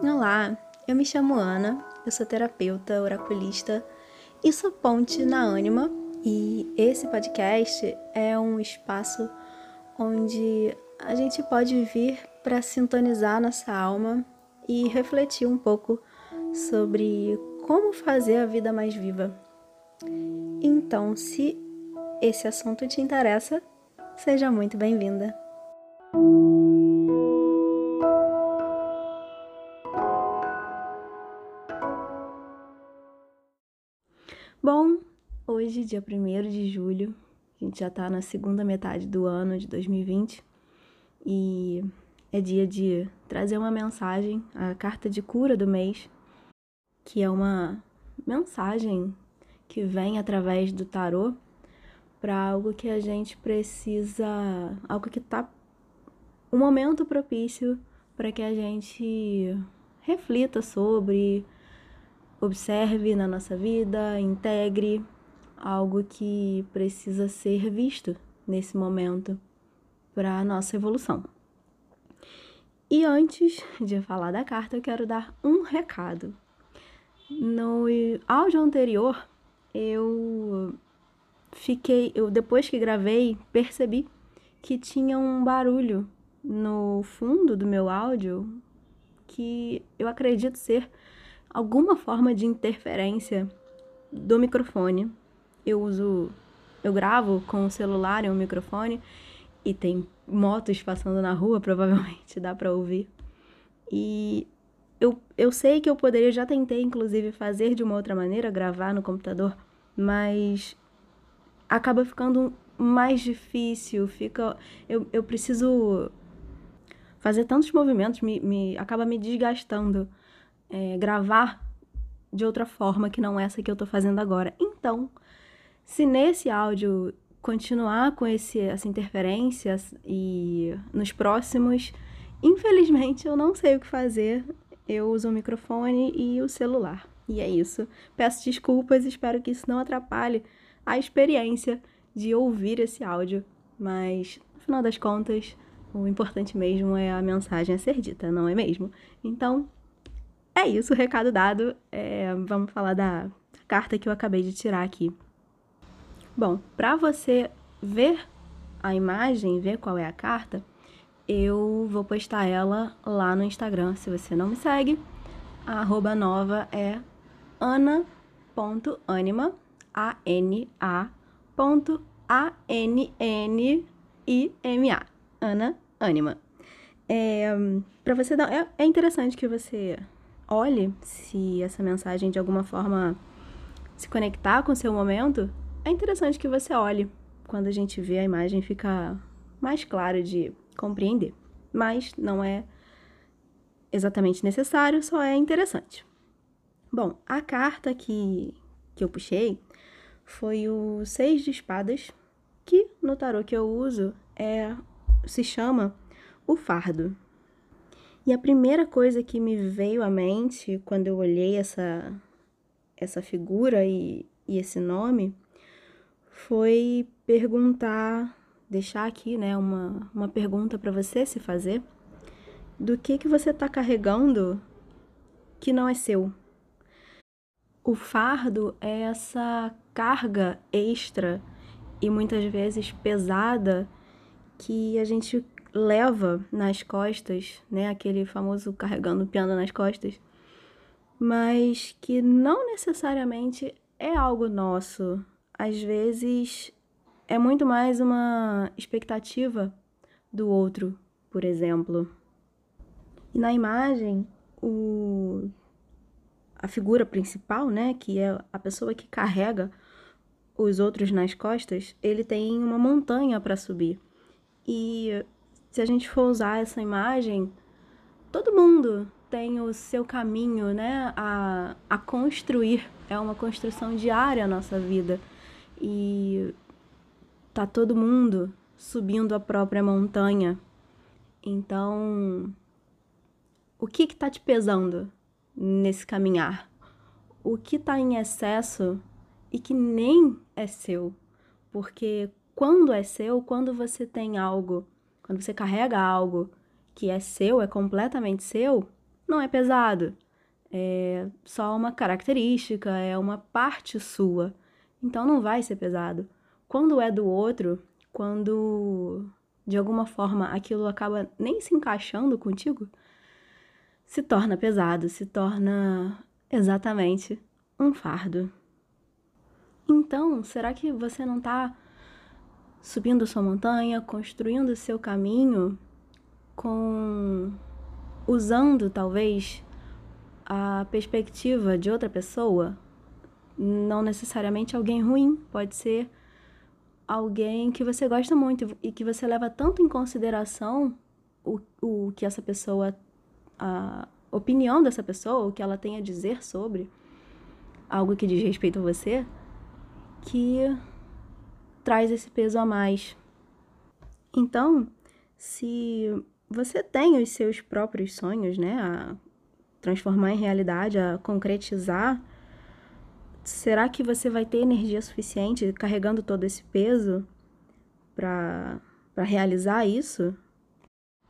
Olá, eu me chamo Ana, eu sou terapeuta, oraculista e sou ponte na Anima e esse podcast é um espaço onde a gente pode vir para sintonizar nossa alma e refletir um pouco sobre como fazer a vida mais viva. Então, se esse assunto te interessa, seja muito bem-vinda. Bom, hoje, dia 1 de julho, a gente já está na segunda metade do ano de 2020 e é dia de trazer uma mensagem, a carta de cura do mês, que é uma mensagem que vem através do tarô para algo que a gente precisa, algo que tá um momento propício para que a gente reflita sobre, observe na nossa vida, integre algo que precisa ser visto nesse momento para a nossa evolução. E antes de falar da carta, eu quero dar um recado. No áudio anterior, eu fiquei, eu depois que gravei, percebi que tinha um barulho no fundo do meu áudio que eu acredito ser alguma forma de interferência do microfone. Eu uso, eu gravo com o celular e um microfone e tem motos passando na rua, provavelmente dá para ouvir. E eu, eu sei que eu poderia, já tentei inclusive fazer de uma outra maneira, gravar no computador, mas acaba ficando mais difícil, fica eu, eu preciso fazer tantos movimentos, me, me acaba me desgastando é, gravar de outra forma que não essa que eu tô fazendo agora. Então, se nesse áudio continuar com esse, essa interferência e nos próximos, infelizmente eu não sei o que fazer. Eu uso o microfone e o celular. E é isso. Peço desculpas, espero que isso não atrapalhe a experiência de ouvir esse áudio, mas no final das contas, o importante mesmo é a mensagem a ser dita, não é mesmo? Então, é isso, recado dado. É, vamos falar da carta que eu acabei de tirar aqui. Bom, para você ver a imagem, ver qual é a carta, eu vou postar ela lá no Instagram. Se você não me segue, a arroba nova é ana.anima, A-N-A ponto A-N-N-I-M-A, Ana Anima. É, para você dar, é, é interessante que você olhe se essa mensagem de alguma forma se conectar com o seu momento. É interessante que você olhe. Quando a gente vê a imagem, fica mais claro de compreender. Mas não é exatamente necessário, só é interessante. Bom, a carta que, que eu puxei foi o Seis de Espadas, que no tarô que eu uso é se chama o fardo. E a primeira coisa que me veio à mente quando eu olhei essa, essa figura e, e esse nome foi perguntar, deixar aqui né, uma, uma pergunta para você se fazer do que, que você está carregando que não é seu. O fardo é essa carga extra e muitas vezes pesada que a gente leva nas costas, né? Aquele famoso carregando o piano nas costas, mas que não necessariamente é algo nosso. Às vezes é muito mais uma expectativa do outro, por exemplo. E na imagem, o a figura principal, né, que é a pessoa que carrega os outros nas costas, ele tem uma montanha para subir. E se a gente for usar essa imagem, todo mundo tem o seu caminho, né, a, a construir. É uma construção diária a nossa vida. E tá todo mundo subindo a própria montanha. Então, o que que tá te pesando nesse caminhar? O que tá em excesso e que nem é seu? Porque quando é seu, quando você tem algo, quando você carrega algo que é seu, é completamente seu, não é pesado. É só uma característica, é uma parte sua. Então não vai ser pesado. Quando é do outro, quando de alguma forma aquilo acaba nem se encaixando contigo, se torna pesado, se torna exatamente um fardo. Então, será que você não está subindo sua montanha, construindo seu caminho com usando talvez a perspectiva de outra pessoa, não necessariamente alguém ruim, pode ser alguém que você gosta muito e que você leva tanto em consideração o, o que essa pessoa, a opinião dessa pessoa, o que ela tem a dizer sobre algo que diz respeito a você, que traz esse peso a mais. Então, se você tem os seus próprios sonhos, né, a transformar em realidade, a concretizar, será que você vai ter energia suficiente carregando todo esse peso para realizar isso?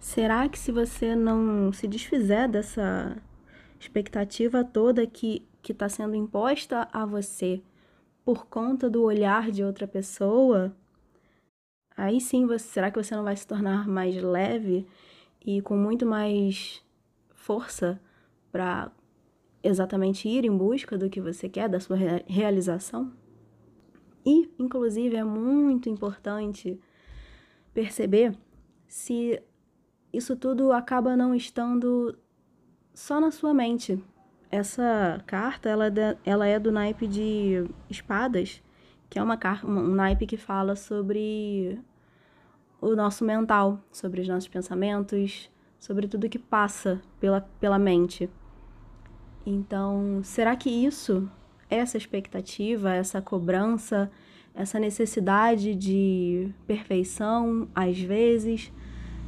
Será que se você não se desfizer dessa expectativa toda que está sendo imposta a você por conta do olhar de outra pessoa, aí sim você, será que você não vai se tornar mais leve e com muito mais força para exatamente ir em busca do que você quer, da sua realização. E, inclusive, é muito importante perceber se isso tudo acaba não estando só na sua mente. Essa carta, ela, é ela é do naipe de espadas, que é uma carta, um naipe que fala sobre o nosso mental, sobre os nossos pensamentos, sobre tudo que passa pela, pela mente. Então, será que isso, essa expectativa, essa cobrança, essa necessidade de perfeição, às vezes,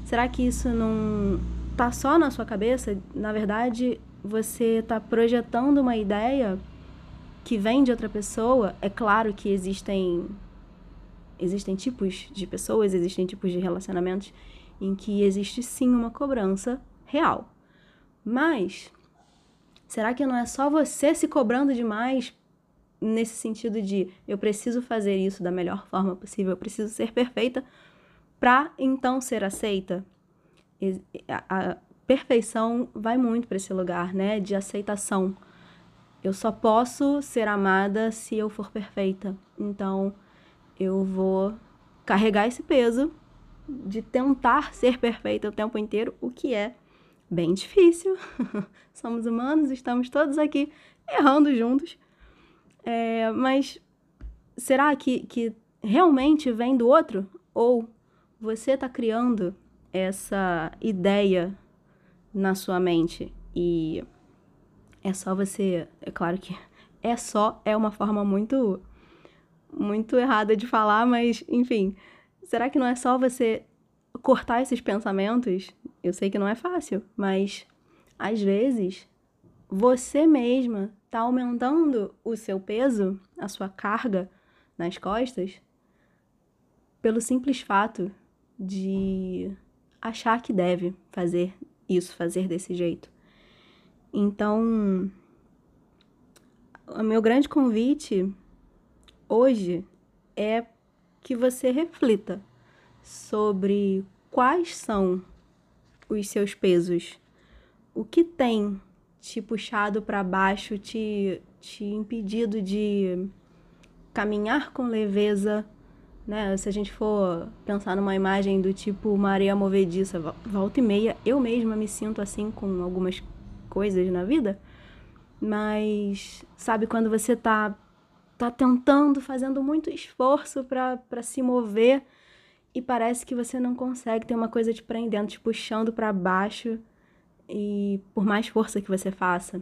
será que isso não tá só na sua cabeça? Na verdade, você está projetando uma ideia que vem de outra pessoa. É claro que existem existem tipos de pessoas, existem tipos de relacionamentos em que existe sim uma cobrança real. Mas será que não é só você se cobrando demais nesse sentido de eu preciso fazer isso da melhor forma possível, eu preciso ser perfeita para então ser aceita? A perfeição vai muito para esse lugar, né, de aceitação. Eu só posso ser amada se eu for perfeita. Então, eu vou carregar esse peso de tentar ser perfeita o tempo inteiro, o que é bem difícil. Somos humanos, estamos todos aqui errando juntos. É, mas será que, que realmente vem do outro? Ou você está criando essa ideia na sua mente e é só você. É claro que é só, é uma forma muito muito errada de falar, mas enfim, será que não é só você cortar esses pensamentos? Eu sei que não é fácil, mas às vezes você mesma está aumentando o seu peso, a sua carga nas costas, pelo simples fato de achar que deve fazer isso, fazer desse jeito. Então, o meu grande convite hoje é que você reflita sobre quais são os seus pesos. O que tem te puxado para baixo, te, te impedido de caminhar com leveza, né? Se a gente for pensar numa imagem do tipo uma areia movediça, volta e meia, eu mesma me sinto assim com algumas coisas na vida. Mas sabe quando você tá tá tentando, fazendo muito esforço para se mover e parece que você não consegue ter uma coisa te prendendo, te puxando para baixo e por mais força que você faça.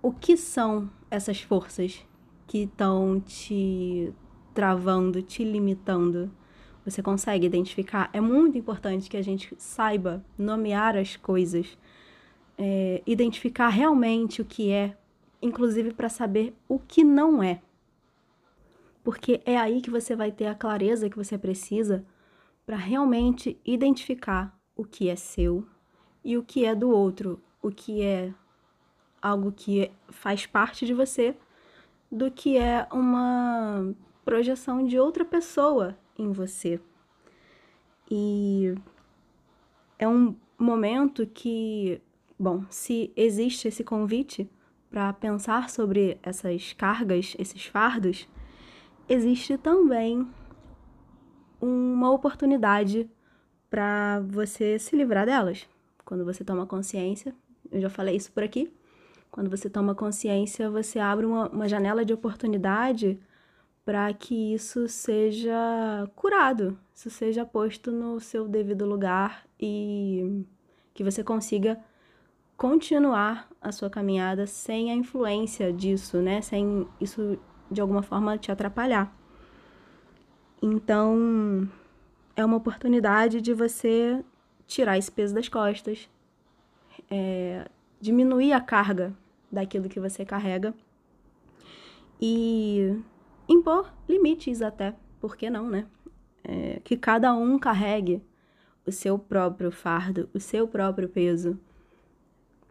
O que são essas forças que estão te travando, te limitando? Você consegue identificar? É muito importante que a gente saiba nomear as coisas, é, identificar realmente o que é inclusive para saber o que não é. Porque é aí que você vai ter a clareza que você precisa para realmente identificar o que é seu e o que é do outro, o que é algo que faz parte de você, do que é uma projeção de outra pessoa em você. E é um momento que, bom, se existe esse convite para pensar sobre essas cargas, esses fardos, existe também uma oportunidade para você se livrar delas. Quando você toma consciência, eu já falei isso por aqui, quando você toma consciência, você abre uma, uma janela de oportunidade para que isso seja curado, isso seja posto no seu devido lugar e que você consiga continuar a sua caminhada sem a influência disso, né? Sem isso de alguma forma te atrapalhar. Então, é uma oportunidade de você tirar esse peso das costas, é, diminuir a carga daquilo que você carrega e impor limites até, por que não, né? É, que cada um carregue o seu próprio fardo, o seu próprio peso.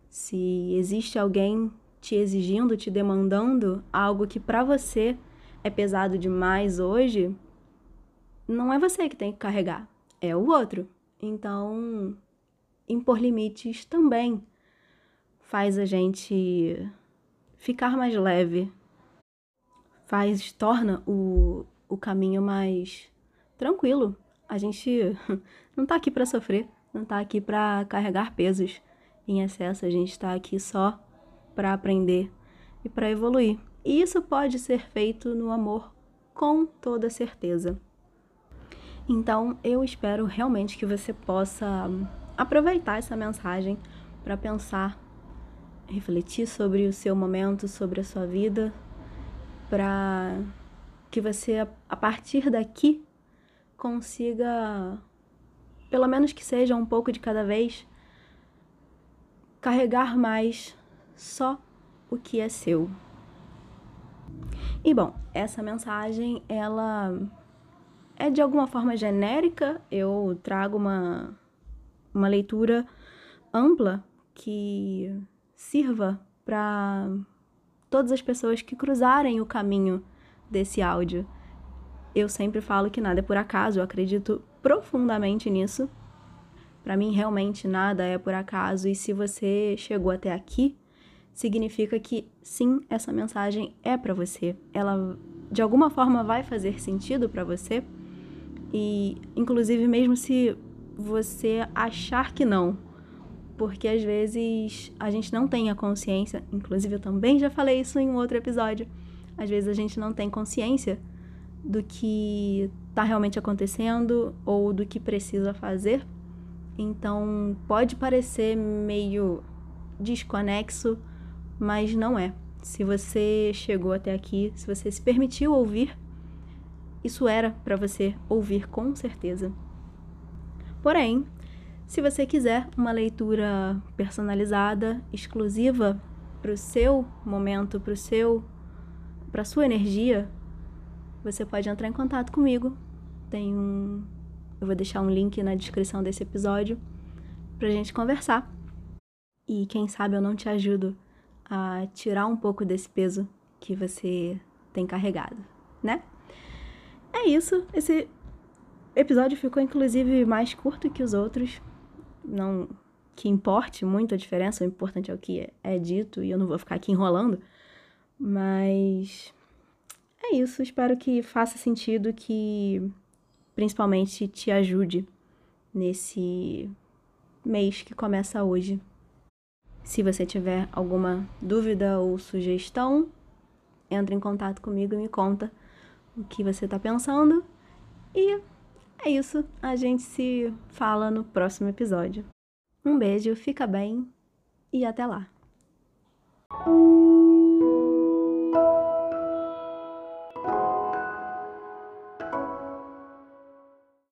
Se existe alguém te exigindo, te demandando algo que para você é pesado demais hoje, não é você que tem que carregar, é o outro. Então, impor limites também faz a gente ficar mais leve, faz, torna o, o caminho mais tranquilo. A gente não tá aqui para sofrer, não tá aqui para carregar pesos em excesso, a gente tá aqui só para aprender e para evoluir. E isso pode ser feito no amor com toda certeza. Então, eu espero realmente que você possa aproveitar essa mensagem para pensar, refletir sobre o seu momento, sobre a sua vida, para que você, a partir daqui, consiga, pelo menos que seja um pouco de cada vez, carregar mais só o que é seu. E bom, essa mensagem ela é de alguma forma genérica, eu trago uma, uma leitura ampla que sirva para todas as pessoas que cruzarem o caminho desse áudio. Eu sempre falo que nada é por acaso, eu acredito profundamente nisso. Para mim, realmente nada é por acaso, e se você chegou até aqui, significa que sim, essa mensagem é para você. Ela de alguma forma vai fazer sentido para você e, inclusive, mesmo se você achar que não, porque às vezes a gente não tem a consciência, inclusive eu também já falei isso em um outro episódio, às vezes a gente não tem consciência do que está realmente acontecendo ou do que precisa fazer. Então pode parecer meio desconexo, mas não é. Se você chegou até aqui, se você se permitiu ouvir, isso era para você ouvir com certeza. Porém, se você quiser uma leitura personalizada, exclusiva para o seu momento, para o seu, para sua energia, você pode entrar em contato comigo. Tem um, eu vou deixar um link na descrição desse episódio para gente conversar. E quem sabe eu não te ajudo a tirar um pouco desse peso que você tem carregado, né? É isso. Esse episódio ficou inclusive mais curto que os outros. Não que importe muito a diferença, o importante é o que é dito e eu não vou ficar aqui enrolando. Mas é isso, espero que faça sentido, que principalmente te ajude nesse mês que começa hoje. Se você tiver alguma dúvida ou sugestão, entre em contato comigo e me conta o que você está pensando. E é isso. A gente se fala no próximo episódio. Um beijo, fica bem e até lá.